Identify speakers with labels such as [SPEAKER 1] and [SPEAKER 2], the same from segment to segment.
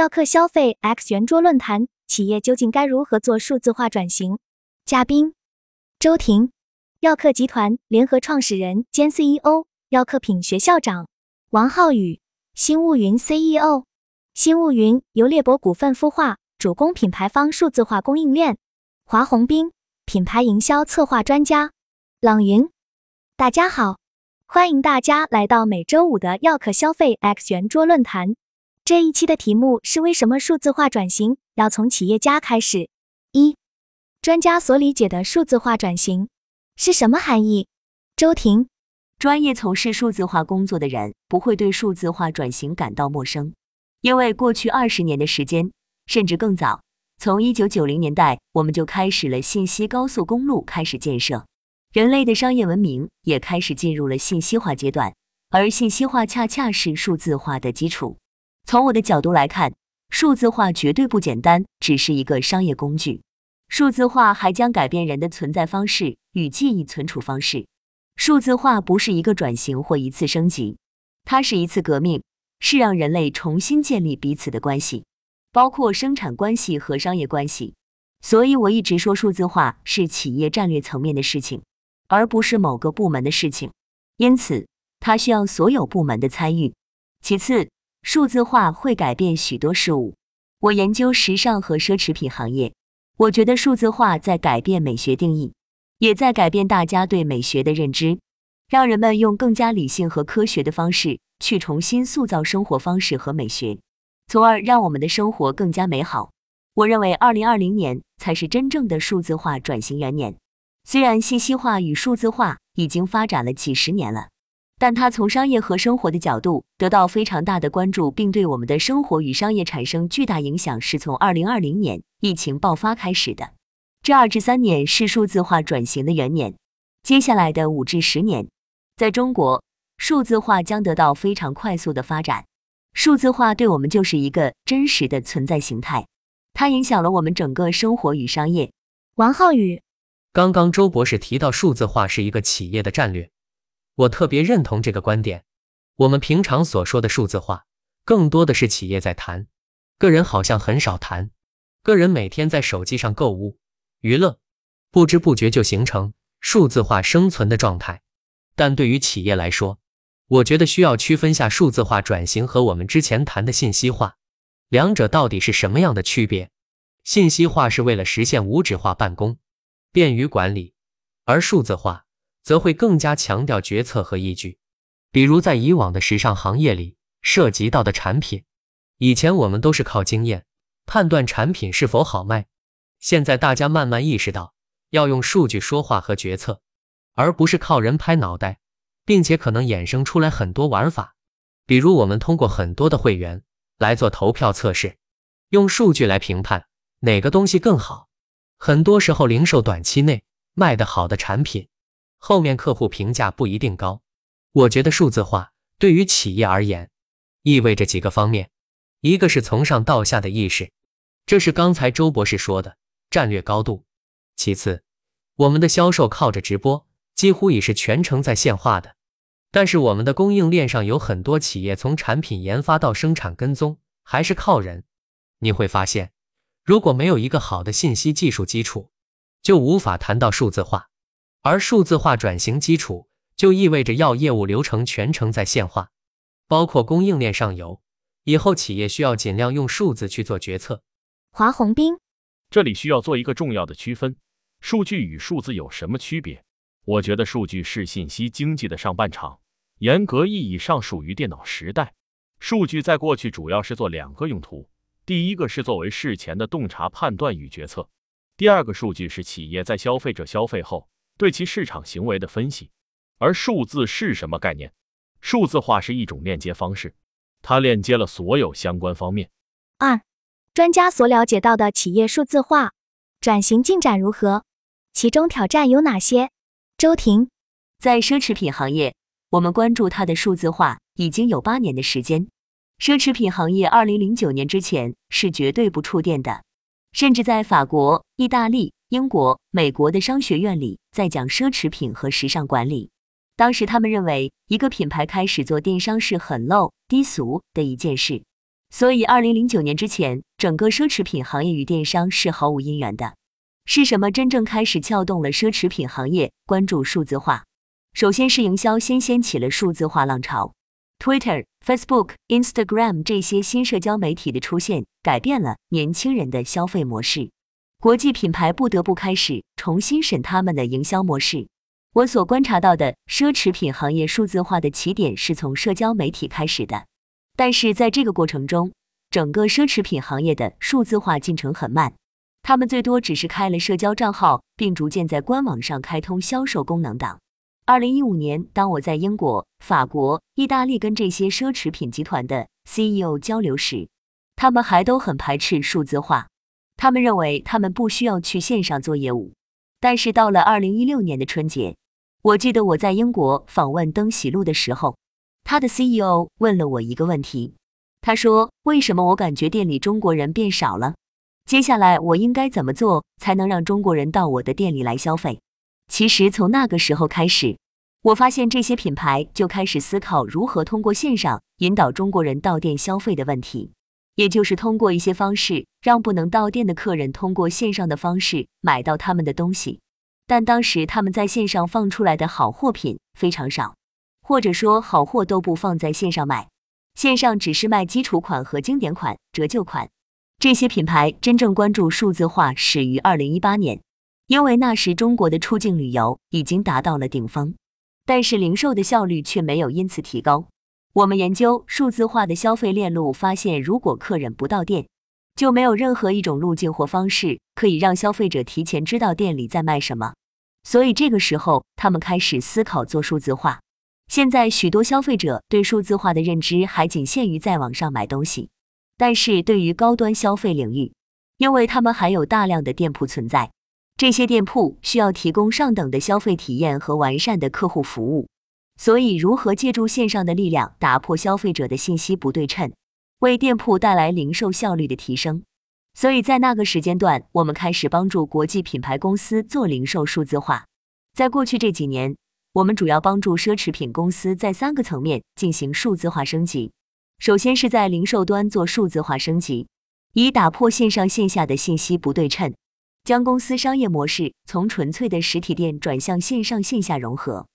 [SPEAKER 1] 耀客消费 X 圆桌论坛：企业究竟该如何做数字化转型？嘉宾：周婷，耀客集团联合创始人兼 CEO，耀客品学校长；王浩宇，新物云 CEO。新物云由猎博股份孵化，主攻品牌方数字化供应链。华宏斌，品牌营销策划专家。朗云，大家好，欢迎大家来到每周五的耀客消费 X 圆桌论坛。这一期的题目是为什么数字化转型要从企业家开始？一、专家所理解的数字化转型是什么含义？周婷，
[SPEAKER 2] 专业从事数字化工作的人不会对数字化转型感到陌生，因为过去二十年的时间，甚至更早，从一九九零年代我们就开始了信息高速公路开始建设，人类的商业文明也开始进入了信息化阶段，而信息化恰恰是数字化的基础。从我的角度来看，数字化绝对不简单，只是一个商业工具。数字化还将改变人的存在方式与记忆存储方式。数字化不是一个转型或一次升级，它是一次革命，是让人类重新建立彼此的关系，包括生产关系和商业关系。所以我一直说，数字化是企业战略层面的事情，而不是某个部门的事情。因此，它需要所有部门的参与。其次，数字化会改变许多事物。我研究时尚和奢侈品行业，我觉得数字化在改变美学定义，也在改变大家对美学的认知，让人们用更加理性和科学的方式去重新塑造生活方式和美学，从而让我们的生活更加美好。我认为，二零二零年才是真正的数字化转型元年。虽然信息化与数字化已经发展了几十年了。但它从商业和生活的角度得到非常大的关注，并对我们的生活与商业产生巨大影响，是从二零二零年疫情爆发开始的。这二至三年是数字化转型的元年，接下来的五至十年，在中国数字化将得到非常快速的发展。数字化对我们就是一个真实的存在形态，它影响了我们整个生活与商业。
[SPEAKER 1] 王浩宇，
[SPEAKER 3] 刚刚周博士提到数字化是一个企业的战略。我特别认同这个观点。我们平常所说的数字化，更多的是企业在谈，个人好像很少谈。个人每天在手机上购物、娱乐，不知不觉就形成数字化生存的状态。但对于企业来说，我觉得需要区分下数字化转型和我们之前谈的信息化，两者到底是什么样的区别？信息化是为了实现无纸化办公，便于管理，而数字化。则会更加强调决策和依据，比如在以往的时尚行业里涉及到的产品，以前我们都是靠经验判断产品是否好卖，现在大家慢慢意识到要用数据说话和决策，而不是靠人拍脑袋，并且可能衍生出来很多玩法，比如我们通过很多的会员来做投票测试，用数据来评判哪个东西更好，很多时候零售短期内卖得好的产品。后面客户评价不一定高，我觉得数字化对于企业而言，意味着几个方面，一个是从上到下的意识，这是刚才周博士说的战略高度。其次，我们的销售靠着直播，几乎已是全程在线化的，但是我们的供应链上有很多企业从产品研发到生产跟踪还是靠人。你会发现，如果没有一个好的信息技术基础，就无法谈到数字化。而数字化转型基础就意味着要业务流程全程在线化，包括供应链上游。以后企业需要尽量用数字去做决策。
[SPEAKER 1] 华宏斌，
[SPEAKER 4] 这里需要做一个重要的区分：数据与数字有什么区别？我觉得数据是信息经济的上半场，严格意义上属于电脑时代。数据在过去主要是做两个用途，第一个是作为事前的洞察判断与决策，第二个数据是企业在消费者消费后。对其市场行为的分析，而数字是什么概念？数字化是一种链接方式，它链接了所有相关方面。
[SPEAKER 1] 二，专家所了解到的企业数字化转型进展如何？其中挑战有哪些？周婷，
[SPEAKER 2] 在奢侈品行业，我们关注它的数字化已经有八年的时间。奢侈品行业二零零九年之前是绝对不触电的，甚至在法国、意大利。英国、美国的商学院里在讲奢侈品和时尚管理。当时他们认为，一个品牌开始做电商是很 low、低俗的一件事。所以二零零九年之前，整个奢侈品行业与电商是毫无姻缘的。是什么真正开始撬动了奢侈品行业关注数字化？首先是营销先掀起了数字化浪潮，Twitter、Facebook、Instagram 这些新社交媒体的出现，改变了年轻人的消费模式。国际品牌不得不开始重新审他们的营销模式。我所观察到的奢侈品行业数字化的起点是从社交媒体开始的，但是在这个过程中，整个奢侈品行业的数字化进程很慢。他们最多只是开了社交账号，并逐渐在官网上开通销售功能等。二零一五年，当我在英国、法国、意大利跟这些奢侈品集团的 CEO 交流时，他们还都很排斥数字化。他们认为他们不需要去线上做业务。但是到了二零一六年的春节，我记得我在英国访问登喜路的时候，他的 CEO 问了我一个问题，他说：“为什么我感觉店里中国人变少了？”接下来我应该怎么做才能让中国人到我的店里来消费？其实从那个时候开始，我发现这些品牌就开始思考如何通过线上引导中国人到店消费的问题，也就是通过一些方式让不能到店的客人通过线上的方式买到他们的东西。但当时他们在线上放出来的好货品非常少，或者说好货都不放在线上卖，线上只是卖基础款和经典款、折旧款。这些品牌真正关注数字化始于二零一八年，因为那时中国的出境旅游已经达到了顶峰，但是零售的效率却没有因此提高。我们研究数字化的消费链路，发现如果客人不到店，就没有任何一种路径或方式可以让消费者提前知道店里在卖什么。所以这个时候，他们开始思考做数字化。现在许多消费者对数字化的认知还仅限于在网上买东西。但是对于高端消费领域，因为他们还有大量的店铺存在，这些店铺需要提供上等的消费体验和完善的客户服务，所以如何借助线上的力量打破消费者的信息不对称，为店铺带来零售效率的提升？所以在那个时间段，我们开始帮助国际品牌公司做零售数字化。在过去这几年，我们主要帮助奢侈品公司在三个层面进行数字化升级。首先是在零售端做数字化升级，以打破线上线下的信息不对称，将公司商业模式从纯粹的实体店转向线上线下融合。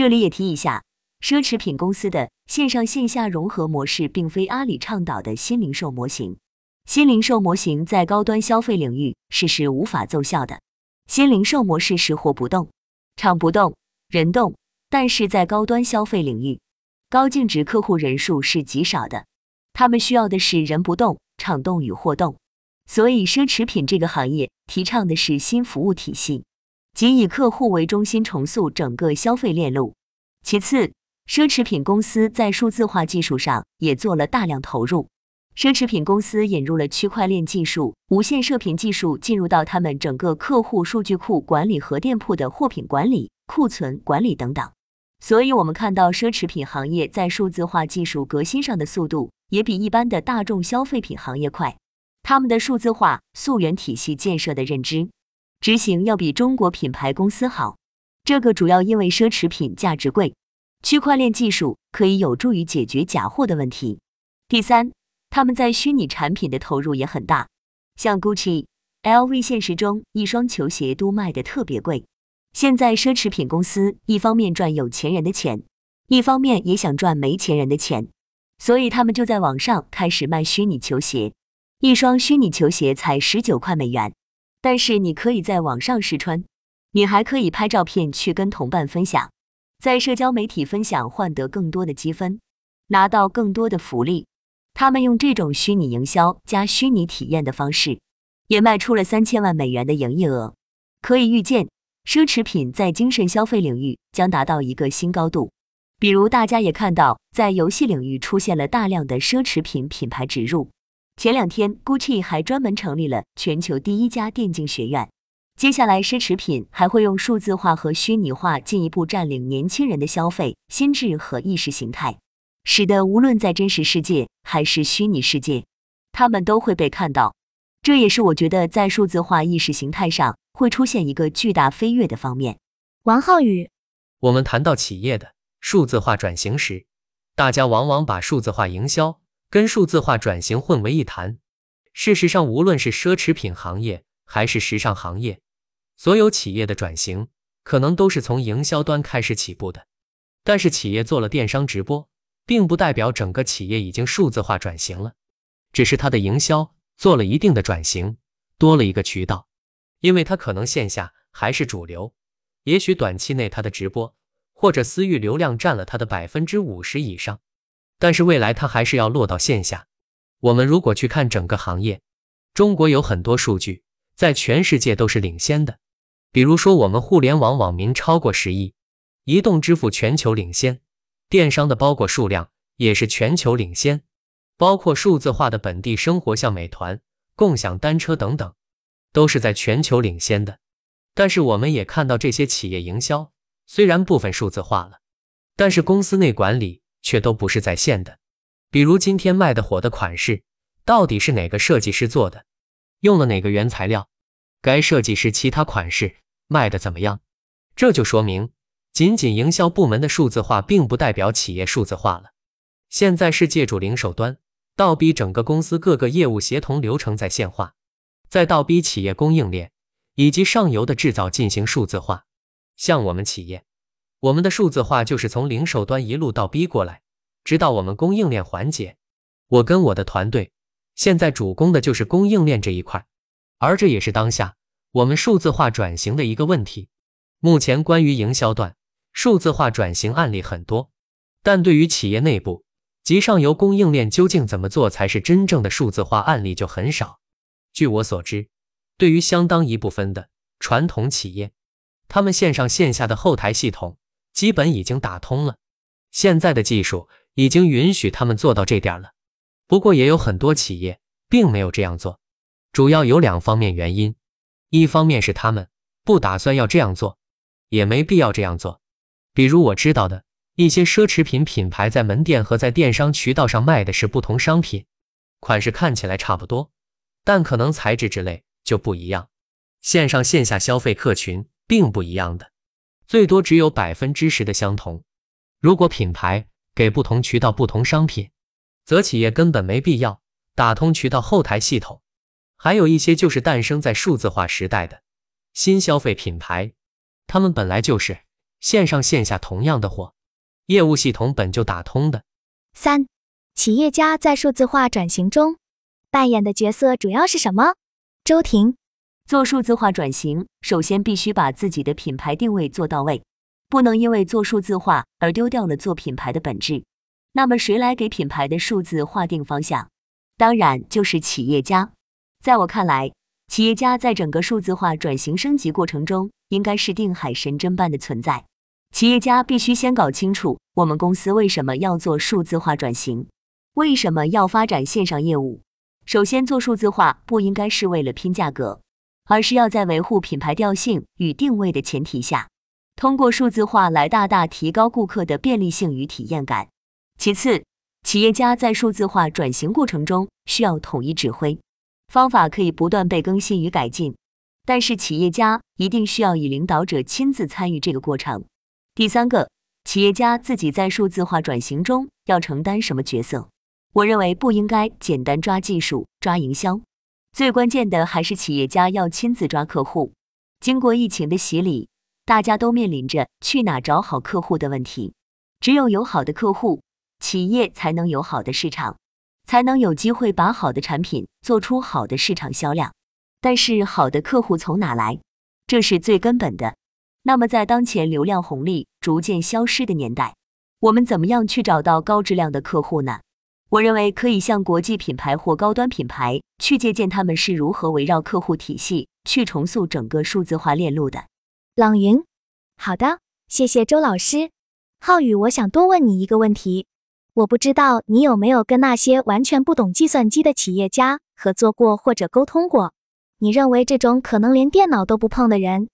[SPEAKER 2] 这里也提一下，奢侈品公司的线上线下融合模式并非阿里倡导的新零售模型。新零售模型在高端消费领域是是无法奏效的。新零售模式是货不动，场不动，人动，但是在高端消费领域。高净值客户人数是极少的，他们需要的是人不动，场动与货动。所以，奢侈品这个行业提倡的是新服务体系，即以客户为中心，重塑整个消费链路。其次，奢侈品公司在数字化技术上也做了大量投入。奢侈品公司引入了区块链技术、无线射频技术，进入到他们整个客户数据库管理和店铺的货品管理、库存管理等等。所以，我们看到奢侈品行业在数字化技术革新上的速度，也比一般的大众消费品行业快。他们的数字化溯源体系建设的认知执行要比中国品牌公司好。这个主要因为奢侈品价值贵，区块链技术可以有助于解决假货的问题。第三，他们在虚拟产品的投入也很大，像 Gucci、LV，现实中一双球鞋都卖的特别贵。现在奢侈品公司一方面赚有钱人的钱，一方面也想赚没钱人的钱，所以他们就在网上开始卖虚拟球鞋，一双虚拟球鞋才十九块美元，但是你可以在网上试穿，你还可以拍照片去跟同伴分享，在社交媒体分享换得更多的积分，拿到更多的福利。他们用这种虚拟营销加虚拟体验的方式，也卖出了三千万美元的营业额，可以预见。奢侈品在精神消费领域将达到一个新高度。比如，大家也看到，在游戏领域出现了大量的奢侈品品牌植入。前两天，GUCCI 还专门成立了全球第一家电竞学院。接下来，奢侈品还会用数字化和虚拟化进一步占领年轻人的消费心智和意识形态，使得无论在真实世界还是虚拟世界，他们都会被看到。这也是我觉得在数字化意识形态上。会出现一个巨大飞跃的方面。
[SPEAKER 1] 王浩宇，
[SPEAKER 3] 我们谈到企业的数字化转型时，大家往往把数字化营销跟数字化转型混为一谈。事实上，无论是奢侈品行业还是时尚行业，所有企业的转型可能都是从营销端开始起步的。但是，企业做了电商直播，并不代表整个企业已经数字化转型了，只是它的营销做了一定的转型，多了一个渠道，因为它可能线下还是主流，也许短期内它的直播或者私域流量占了它的百分之五十以上，但是未来它还是要落到线下。我们如果去看整个行业，中国有很多数据在全世界都是领先的。比如说，我们互联网网民超过十亿，移动支付全球领先，电商的包裹数量也是全球领先，包括数字化的本地生活，像美团、共享单车等等，都是在全球领先的。但是我们也看到，这些企业营销虽然部分数字化了，但是公司内管理却都不是在线的。比如今天卖的火的款式，到底是哪个设计师做的？用了哪个原材料？该设计师其他款式卖的怎么样？这就说明，仅仅营销部门的数字化，并不代表企业数字化了。现在是借助零售端，倒逼整个公司各个业务协同流程在线化，再倒逼企业供应链以及上游的制造进行数字化。像我们企业，我们的数字化就是从零售端一路倒逼过来。直到我们供应链环节，我跟我的团队现在主攻的就是供应链这一块，而这也是当下我们数字化转型的一个问题。目前关于营销段数字化转型案例很多，但对于企业内部及上游供应链究竟怎么做才是真正的数字化案例就很少。据我所知，对于相当一部分的传统企业，他们线上线下的后台系统基本已经打通了，现在的技术。已经允许他们做到这点了，不过也有很多企业并没有这样做，主要有两方面原因，一方面是他们不打算要这样做，也没必要这样做。比如我知道的一些奢侈品品牌在门店和在电商渠道上卖的是不同商品，款式看起来差不多，但可能材质之类就不一样，线上线下消费客群并不一样的，最多只有百分之十的相同。如果品牌。给不同渠道不同商品，则企业根本没必要打通渠道后台系统。还有一些就是诞生在数字化时代的新消费品牌，他们本来就是线上线下同样的货，业务系统本就打通的。
[SPEAKER 1] 三，企业家在数字化转型中扮演的角色主要是什么？周婷，
[SPEAKER 2] 做数字化转型，首先必须把自己的品牌定位做到位。不能因为做数字化而丢掉了做品牌的本质。那么谁来给品牌的数字划定方向？当然就是企业家。在我看来，企业家在整个数字化转型升级过程中，应该是定海神针般的存在。企业家必须先搞清楚我们公司为什么要做数字化转型，为什么要发展线上业务。首先，做数字化不应该是为了拼价格，而是要在维护品牌调性与定位的前提下。通过数字化来大大提高顾客的便利性与体验感。其次，企业家在数字化转型过程中需要统一指挥，方法可以不断被更新与改进，但是企业家一定需要以领导者亲自参与这个过程。第三个，企业家自己在数字化转型中要承担什么角色？我认为不应该简单抓技术、抓营销，最关键的还是企业家要亲自抓客户。经过疫情的洗礼。大家都面临着去哪找好客户的问题，只有有好的客户，企业才能有好的市场，才能有机会把好的产品做出好的市场销量。但是好的客户从哪来？这是最根本的。那么在当前流量红利逐渐消失的年代，我们怎么样去找到高质量的客户呢？我认为可以向国际品牌或高端品牌去借鉴他们是如何围绕客户体系去重塑整个数字化链路的。
[SPEAKER 1] 朗云，好的，谢谢周老师。浩宇，我想多问你一个问题，我不知道你有没有跟那些完全不懂计算机的企业家合作过或者沟通过？你认为这种可能连电脑都不碰的人，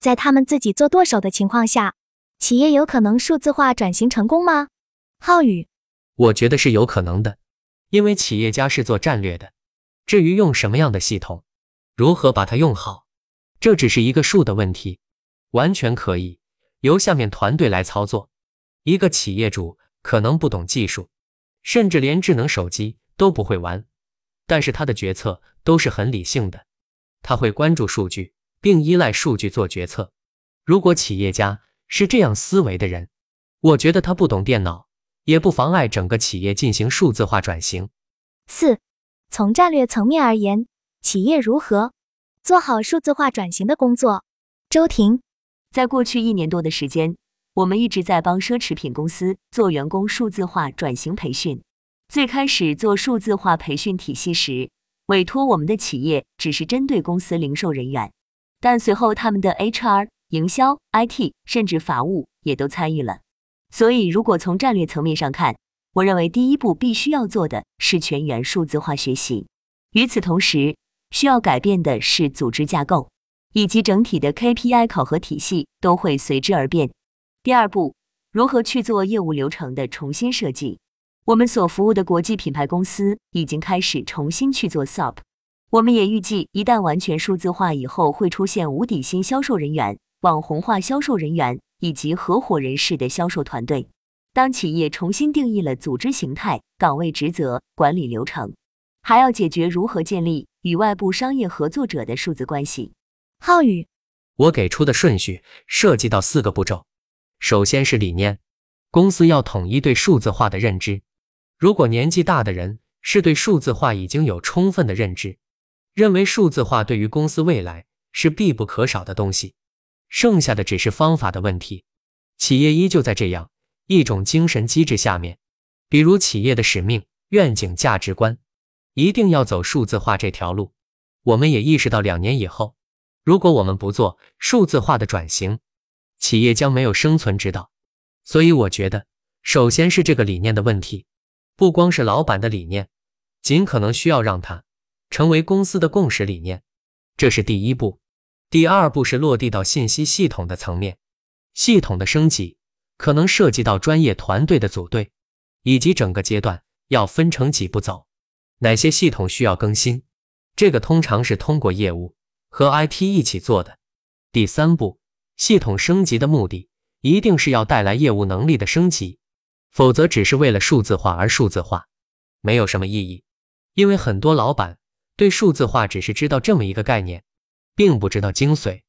[SPEAKER 1] 在他们自己做剁手的情况下，企业有可能数字化转型成功吗？浩宇，
[SPEAKER 3] 我觉得是有可能的，因为企业家是做战略的，至于用什么样的系统，如何把它用好，这只是一个数的问题。完全可以由下面团队来操作。一个企业主可能不懂技术，甚至连智能手机都不会玩，但是他的决策都是很理性的，他会关注数据，并依赖数据做决策。如果企业家是这样思维的人，我觉得他不懂电脑，也不妨碍整个企业进行数字化转型。
[SPEAKER 1] 四，从战略层面而言，企业如何做好数字化转型的工作？周婷，
[SPEAKER 2] 在过去一年多的时间，我们一直在帮奢侈品公司做员工数字化转型培训。最开始做数字化培训体系时，委托我们的企业只是针对公司零售人员，但随后他们的 HR、营销、IT 甚至法务也都参与了。所以，如果从战略层面上看，我认为第一步必须要做的是全员数字化学习。与此同时，需要改变的是组织架构。以及整体的 KPI 考核体系都会随之而变。第二步，如何去做业务流程的重新设计？我们所服务的国际品牌公司已经开始重新去做 SOP。我们也预计，一旦完全数字化以后，会出现无底薪销售人员、网红化销售人员以及合伙人式的销售团队。当企业重新定义了组织形态、岗位职责、管理流程，还要解决如何建立与外部商业合作者的数字关系。
[SPEAKER 1] 浩宇，
[SPEAKER 3] 我给出的顺序涉及到四个步骤。首先是理念，公司要统一对数字化的认知。如果年纪大的人是对数字化已经有充分的认知，认为数字化对于公司未来是必不可少的东西，剩下的只是方法的问题。企业依旧在这样一种精神机制下面，比如企业的使命、愿景、价值观，一定要走数字化这条路。我们也意识到，两年以后。如果我们不做数字化的转型，企业将没有生存之道。所以我觉得，首先是这个理念的问题，不光是老板的理念，尽可能需要让它成为公司的共识理念，这是第一步。第二步是落地到信息系统的层面，系统的升级可能涉及到专业团队的组队，以及整个阶段要分成几步走，哪些系统需要更新，这个通常是通过业务。和 IT 一起做的第三步，系统升级的目的一定是要带来业务能力的升级，否则只是为了数字化而数字化，没有什么意义。因为很多老板对数字化只是知道这么一个概念，并不知道精髓。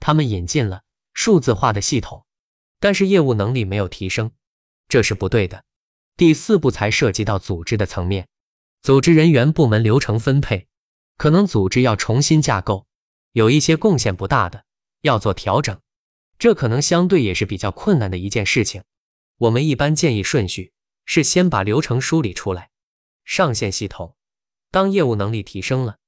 [SPEAKER 3] 他们引进了数字化的系统，但是业务能力没有提升，这是不对的。第四步才涉及到组织的层面，组织人员、部门流程分配，可能组织要重新架构。有一些贡献不大的要做调整，这可能相对也是比较困难的一件事情。我们一般建议顺序是先把流程梳理出来，上线系统。当业务能力提升了，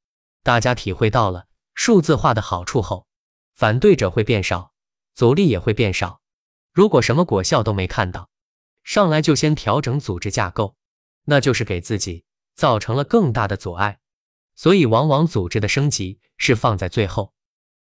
[SPEAKER 3] 大家体会到了数字化的好处后，反对者会变少，阻力也会变少。如果什么果效都没看到，上来就先调整组织架构，那就是给自己造成了更大的阻碍。所以，往往组织的升级是放在最后。